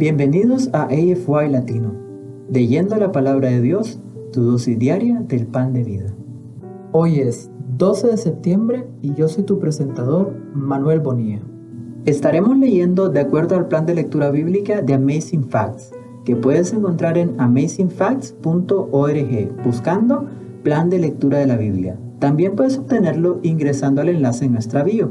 Bienvenidos a AFY Latino, leyendo la palabra de Dios, tu dosis diaria del pan de vida. Hoy es 12 de septiembre y yo soy tu presentador, Manuel Bonilla. Estaremos leyendo de acuerdo al plan de lectura bíblica de Amazing Facts, que puedes encontrar en amazingfacts.org buscando plan de lectura de la Biblia. También puedes obtenerlo ingresando al enlace en nuestra bio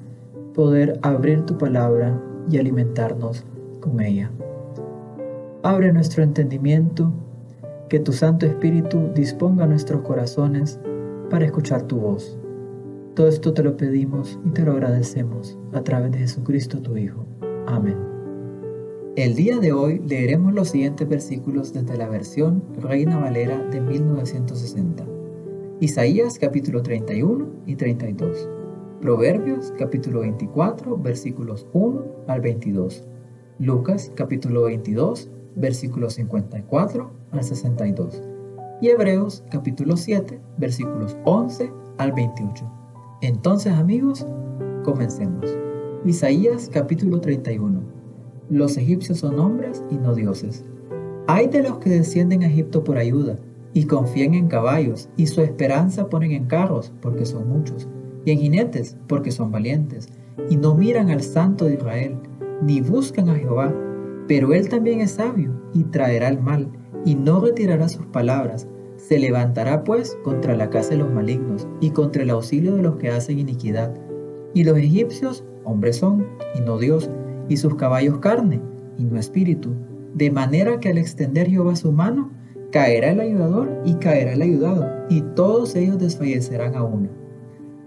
poder abrir tu palabra y alimentarnos con ella. Abre nuestro entendimiento, que tu Santo Espíritu disponga nuestros corazones para escuchar tu voz. Todo esto te lo pedimos y te lo agradecemos a través de Jesucristo tu Hijo. Amén. El día de hoy leeremos los siguientes versículos desde la versión Reina Valera de 1960. Isaías capítulo 31 y 32. Proverbios capítulo 24 versículos 1 al 22. Lucas capítulo 22 versículos 54 al 62. Y Hebreos capítulo 7 versículos 11 al 28. Entonces amigos, comencemos. Isaías capítulo 31. Los egipcios son hombres y no dioses. Hay de los que descienden a Egipto por ayuda y confían en caballos y su esperanza ponen en carros porque son muchos y en jinetes, porque son valientes, y no miran al Santo de Israel, ni buscan a Jehová, pero él también es sabio, y traerá el mal, y no retirará sus palabras. Se levantará pues contra la casa de los malignos, y contra el auxilio de los que hacen iniquidad. Y los egipcios, hombres son, y no Dios, y sus caballos carne, y no espíritu. De manera que al extender Jehová su mano, caerá el ayudador y caerá el ayudado, y todos ellos desfallecerán a una.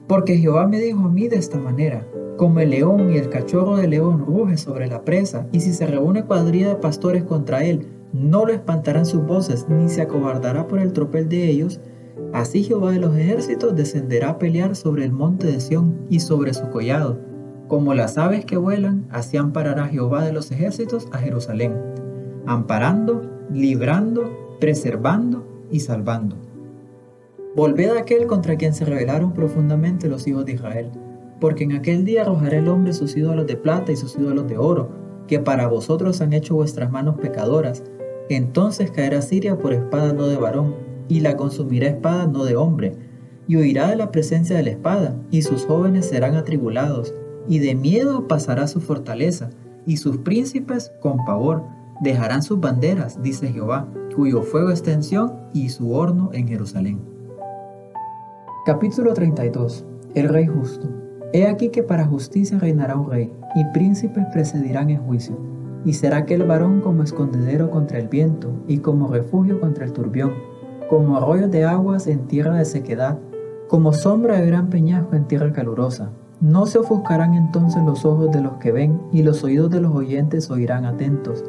Porque Jehová me dijo a mí de esta manera, como el león y el cachorro de león ruge sobre la presa, y si se reúne cuadrilla de pastores contra él, no lo espantarán sus voces, ni se acobardará por el tropel de ellos, así Jehová de los ejércitos descenderá a pelear sobre el monte de Sión y sobre su collado. Como las aves que vuelan, así amparará Jehová de los ejércitos a Jerusalén, amparando, librando, preservando y salvando. Volved a aquel contra quien se rebelaron profundamente los hijos de Israel, porque en aquel día arrojará el hombre sus ídolos de plata y sus ídolos de oro, que para vosotros han hecho vuestras manos pecadoras. Entonces caerá Siria por espada no de varón, y la consumirá espada no de hombre, y huirá de la presencia de la espada, y sus jóvenes serán atribulados, y de miedo pasará su fortaleza, y sus príncipes con pavor dejarán sus banderas, dice Jehová, cuyo fuego es tensión y su horno en Jerusalén. Capítulo 32 El Rey Justo He aquí que para justicia reinará un rey, y príncipes precedirán en juicio, y será aquel varón como escondedero contra el viento, y como refugio contra el turbión, como arroyo de aguas en tierra de sequedad, como sombra de gran peñasco en tierra calurosa. No se ofuscarán entonces los ojos de los que ven, y los oídos de los oyentes oirán atentos.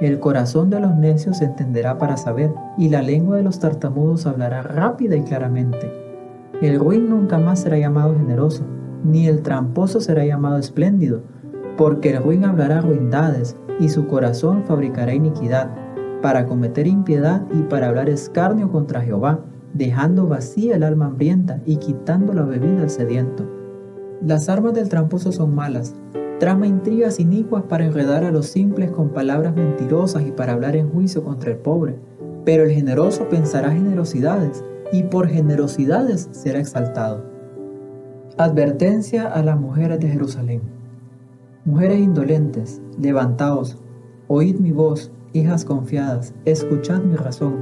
El corazón de los necios se entenderá para saber, y la lengua de los tartamudos hablará rápida y claramente. El ruin nunca más será llamado generoso, ni el tramposo será llamado espléndido, porque el ruin hablará ruindades, y su corazón fabricará iniquidad, para cometer impiedad y para hablar escarnio contra Jehová, dejando vacía el alma hambrienta y quitando la bebida al sediento. Las armas del tramposo son malas, trama intrigas inicuas para enredar a los simples con palabras mentirosas y para hablar en juicio contra el pobre, pero el generoso pensará generosidades, y por generosidades será exaltado. Advertencia a las mujeres de Jerusalén. Mujeres indolentes, levantaos, oíd mi voz, hijas confiadas, escuchad mi razón.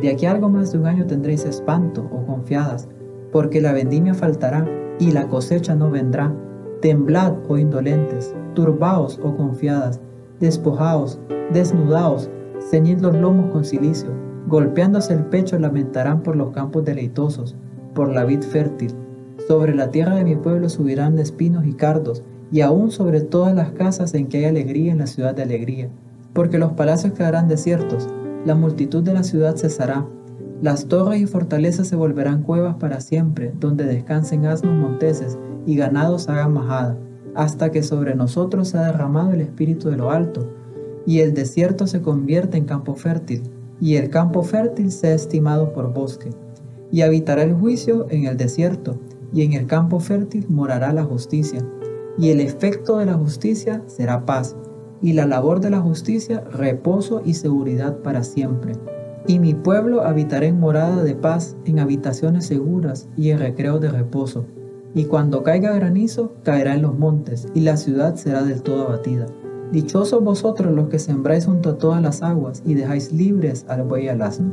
De aquí a algo más de un año tendréis espanto, o oh confiadas, porque la vendimia faltará y la cosecha no vendrá. Temblad, oh indolentes, turbaos, oh confiadas, despojaos, desnudaos, ceñid los lomos con silicio, Golpeándose el pecho lamentarán por los campos deleitosos, por la vid fértil. Sobre la tierra de mi pueblo subirán espinos y cardos, y aún sobre todas las casas en que hay alegría en la ciudad de alegría. porque los palacios quedarán desiertos, la multitud de la ciudad cesará, las torres y fortalezas se volverán cuevas para siempre, donde descansen asnos monteses y ganados hagan majada, hasta que sobre nosotros se ha derramado el espíritu de lo alto, y el desierto se convierte en campo fértil, y el campo fértil sea estimado por bosque. Y habitará el juicio en el desierto, y en el campo fértil morará la justicia. Y el efecto de la justicia será paz, y la labor de la justicia reposo y seguridad para siempre. Y mi pueblo habitará en morada de paz, en habitaciones seguras y en recreo de reposo. Y cuando caiga granizo, caerá en los montes, y la ciudad será del todo abatida. Dichosos vosotros los que sembráis junto a todas las aguas y dejáis libres al buey y al asno.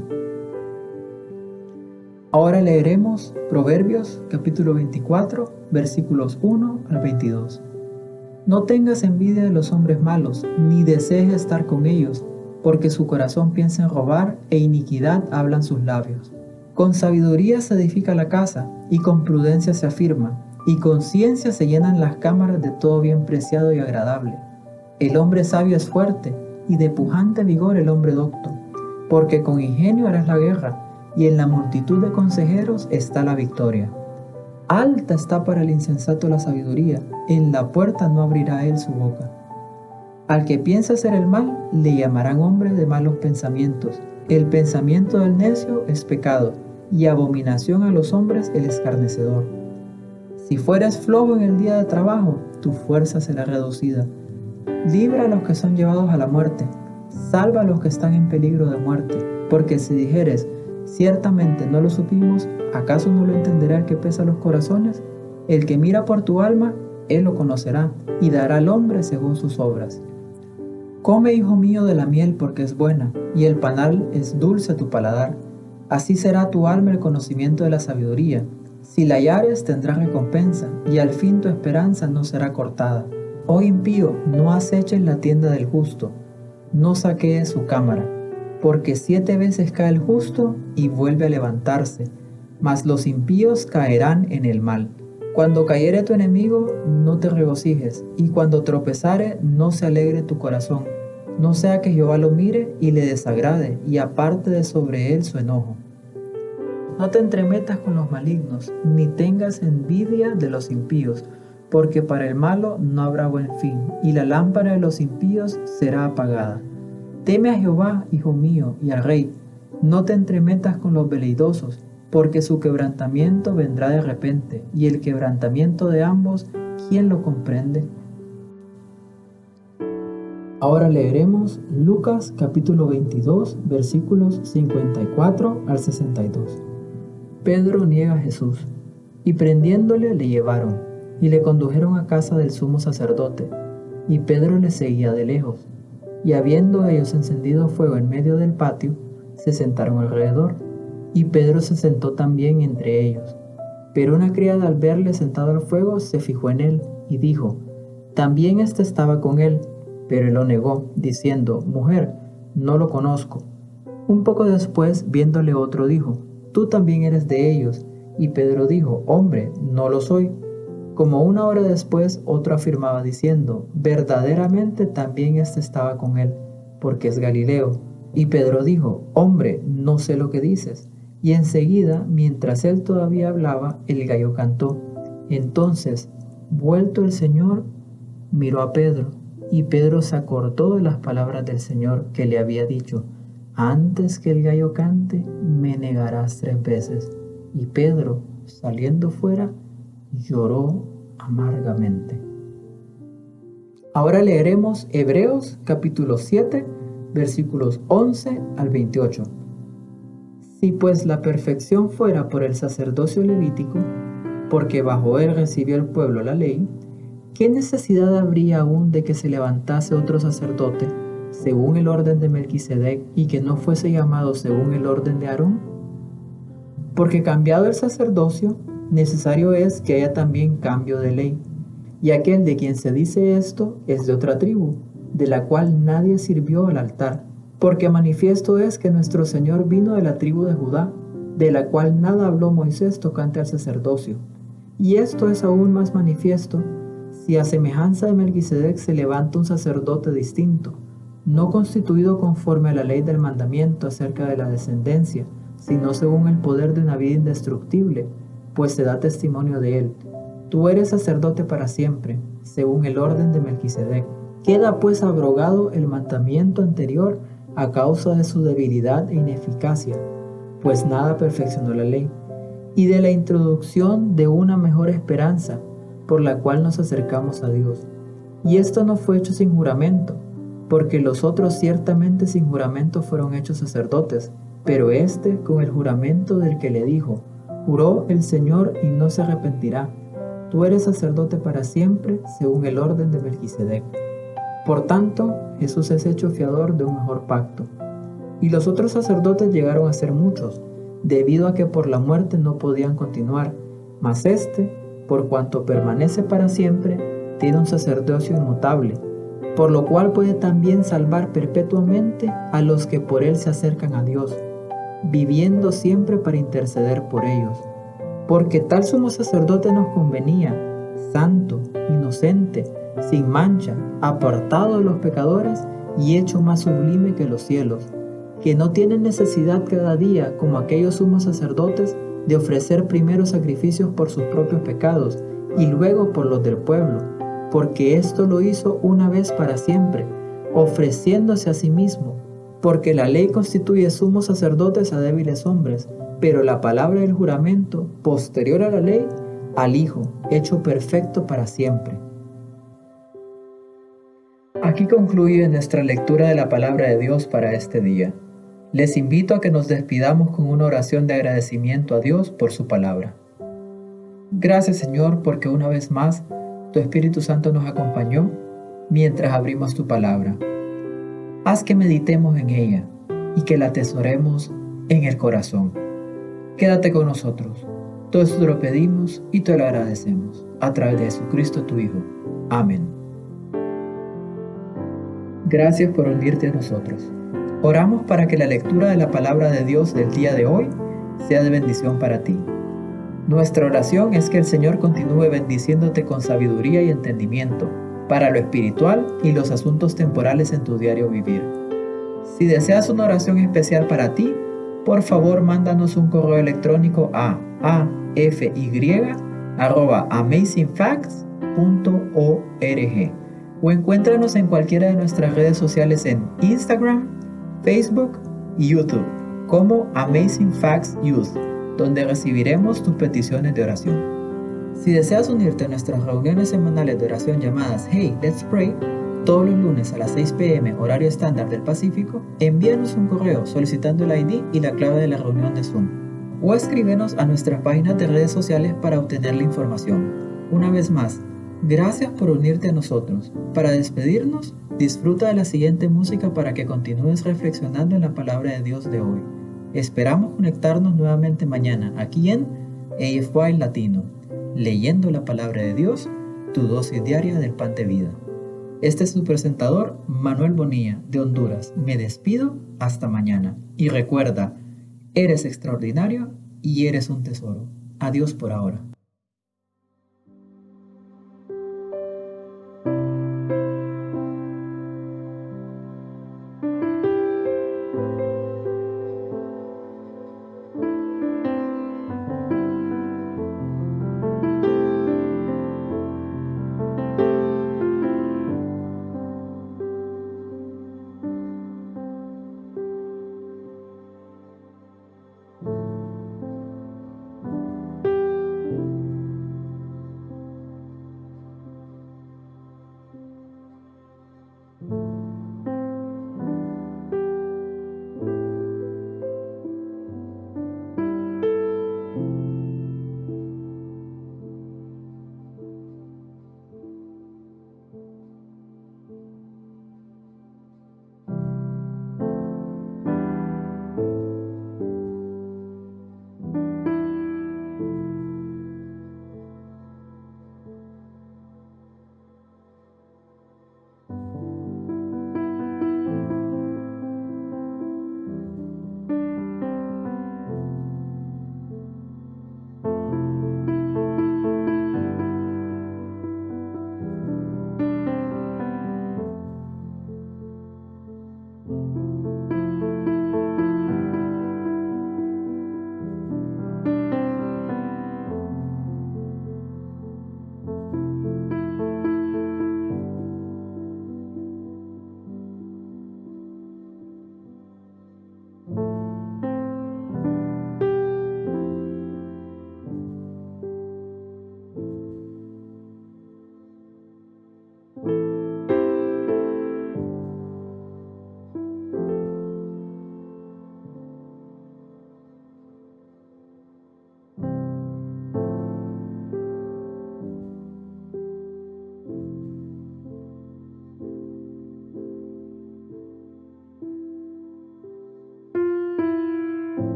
Ahora leeremos Proverbios capítulo 24 versículos 1 al 22. No tengas envidia de los hombres malos, ni desees estar con ellos, porque su corazón piensa en robar e iniquidad hablan sus labios. Con sabiduría se edifica la casa, y con prudencia se afirma, y con ciencia se llenan las cámaras de todo bien preciado y agradable. El hombre sabio es fuerte, y de pujante vigor el hombre docto, porque con ingenio harás la guerra, y en la multitud de consejeros está la victoria. Alta está para el insensato la sabiduría, en la puerta no abrirá él su boca. Al que piensa hacer el mal, le llamarán hombre de malos pensamientos. El pensamiento del necio es pecado, y abominación a los hombres el escarnecedor. Si fueres flojo en el día de trabajo, tu fuerza será reducida Libra a los que son llevados a la muerte, salva a los que están en peligro de muerte, porque si dijeres, ciertamente no lo supimos, ¿acaso no lo entenderá el que pesa los corazones? El que mira por tu alma, él lo conocerá, y dará al hombre según sus obras. Come, hijo mío, de la miel porque es buena, y el panal es dulce a tu paladar. Así será tu alma el conocimiento de la sabiduría. Si la hallares tendrás recompensa, y al fin tu esperanza no será cortada. Oh impío, no aceches la tienda del justo, no saquees su cámara, porque siete veces cae el justo y vuelve a levantarse, mas los impíos caerán en el mal. Cuando cayere tu enemigo, no te regocijes, y cuando tropezare, no se alegre tu corazón, no sea que Jehová lo mire y le desagrade, y aparte de sobre él su enojo. No te entremetas con los malignos, ni tengas envidia de los impíos, porque para el malo no habrá buen fin, y la lámpara de los impíos será apagada. Teme a Jehová, hijo mío, y al rey, no te entremetas con los veleidosos, porque su quebrantamiento vendrá de repente, y el quebrantamiento de ambos, ¿quién lo comprende? Ahora leeremos Lucas capítulo 22 versículos 54 al 62. Pedro niega a Jesús, y prendiéndole le llevaron y le condujeron a casa del sumo sacerdote, y Pedro le seguía de lejos. Y habiendo ellos encendido fuego en medio del patio, se sentaron alrededor, y Pedro se sentó también entre ellos. Pero una criada al verle sentado al fuego se fijó en él, y dijo, también éste estaba con él, pero él lo negó, diciendo, Mujer, no lo conozco. Un poco después, viéndole otro, dijo, Tú también eres de ellos. Y Pedro dijo, Hombre, no lo soy. Como una hora después, otro afirmaba diciendo, verdaderamente también éste estaba con él, porque es Galileo. Y Pedro dijo, hombre, no sé lo que dices. Y enseguida, mientras él todavía hablaba, el gallo cantó. Entonces, vuelto el Señor, miró a Pedro, y Pedro se acordó de las palabras del Señor que le había dicho, antes que el gallo cante, me negarás tres veces. Y Pedro, saliendo fuera, lloró amargamente. Ahora leeremos Hebreos capítulo 7, versículos 11 al 28. Si pues la perfección fuera por el sacerdocio levítico, porque bajo él recibió el pueblo la ley, ¿qué necesidad habría aún de que se levantase otro sacerdote según el orden de Melquisedec y que no fuese llamado según el orden de Aarón? Porque cambiado el sacerdocio, necesario es que haya también cambio de ley. Y aquel de quien se dice esto es de otra tribu, de la cual nadie sirvió al altar, porque manifiesto es que nuestro Señor vino de la tribu de Judá, de la cual nada habló Moisés tocante al sacerdocio. Y esto es aún más manifiesto si a semejanza de Melquisedec se levanta un sacerdote distinto, no constituido conforme a la ley del mandamiento acerca de la descendencia, sino según el poder de una vida indestructible, pues se da testimonio de él. Tú eres sacerdote para siempre, según el orden de Melquisedec. Queda pues abrogado el mandamiento anterior a causa de su debilidad e ineficacia, pues nada perfeccionó la ley, y de la introducción de una mejor esperanza, por la cual nos acercamos a Dios. Y esto no fue hecho sin juramento, porque los otros ciertamente sin juramento fueron hechos sacerdotes, pero éste con el juramento del que le dijo, juró el Señor y no se arrepentirá. Tú eres sacerdote para siempre, según el orden de Melquisedec. Por tanto, Jesús es hecho fiador de un mejor pacto. Y los otros sacerdotes llegaron a ser muchos, debido a que por la muerte no podían continuar, mas éste, por cuanto permanece para siempre, tiene un sacerdocio inmutable, por lo cual puede también salvar perpetuamente a los que por él se acercan a Dios, viviendo siempre para interceder por ellos. Porque tal sumo sacerdote nos convenía, santo, inocente, sin mancha, apartado de los pecadores y hecho más sublime que los cielos, que no tiene necesidad cada día, como aquellos sumos sacerdotes, de ofrecer primero sacrificios por sus propios pecados y luego por los del pueblo, porque esto lo hizo una vez para siempre, ofreciéndose a sí mismo, porque la ley constituye sumos sacerdotes a débiles hombres, pero la palabra del juramento, posterior a la ley, al Hijo, hecho perfecto para siempre. Aquí concluye nuestra lectura de la palabra de Dios para este día. Les invito a que nos despidamos con una oración de agradecimiento a Dios por su palabra. Gracias Señor porque una vez más tu Espíritu Santo nos acompañó mientras abrimos tu palabra. Haz que meditemos en ella y que la atesoremos en el corazón. Quédate con nosotros. Todo esto te lo pedimos y te lo agradecemos a través de Jesucristo tu Hijo. Amén. Gracias por unirte a nosotros. Oramos para que la lectura de la palabra de Dios del día de hoy sea de bendición para ti. Nuestra oración es que el Señor continúe bendiciéndote con sabiduría y entendimiento para lo espiritual y los asuntos temporales en tu diario vivir. Si deseas una oración especial para ti, por favor mándanos un correo electrónico a afy.amazingfacts.org o encuéntranos en cualquiera de nuestras redes sociales en Instagram, Facebook y YouTube como Amazing Facts Youth, donde recibiremos tus peticiones de oración. Si deseas unirte a nuestras reuniones semanales de oración llamadas Hey, Let's Pray, todos los lunes a las 6 pm horario estándar del Pacífico, envíanos un correo solicitando el ID y la clave de la reunión de Zoom. O escríbenos a nuestras páginas de redes sociales para obtener la información. Una vez más, Gracias por unirte a nosotros. Para despedirnos, disfruta de la siguiente música para que continúes reflexionando en la palabra de Dios de hoy. Esperamos conectarnos nuevamente mañana aquí en AFY Latino, leyendo la palabra de Dios, tu dosis diaria del pan de vida. Este es su presentador, Manuel Bonilla, de Honduras. Me despido hasta mañana. Y recuerda, eres extraordinario y eres un tesoro. Adiós por ahora.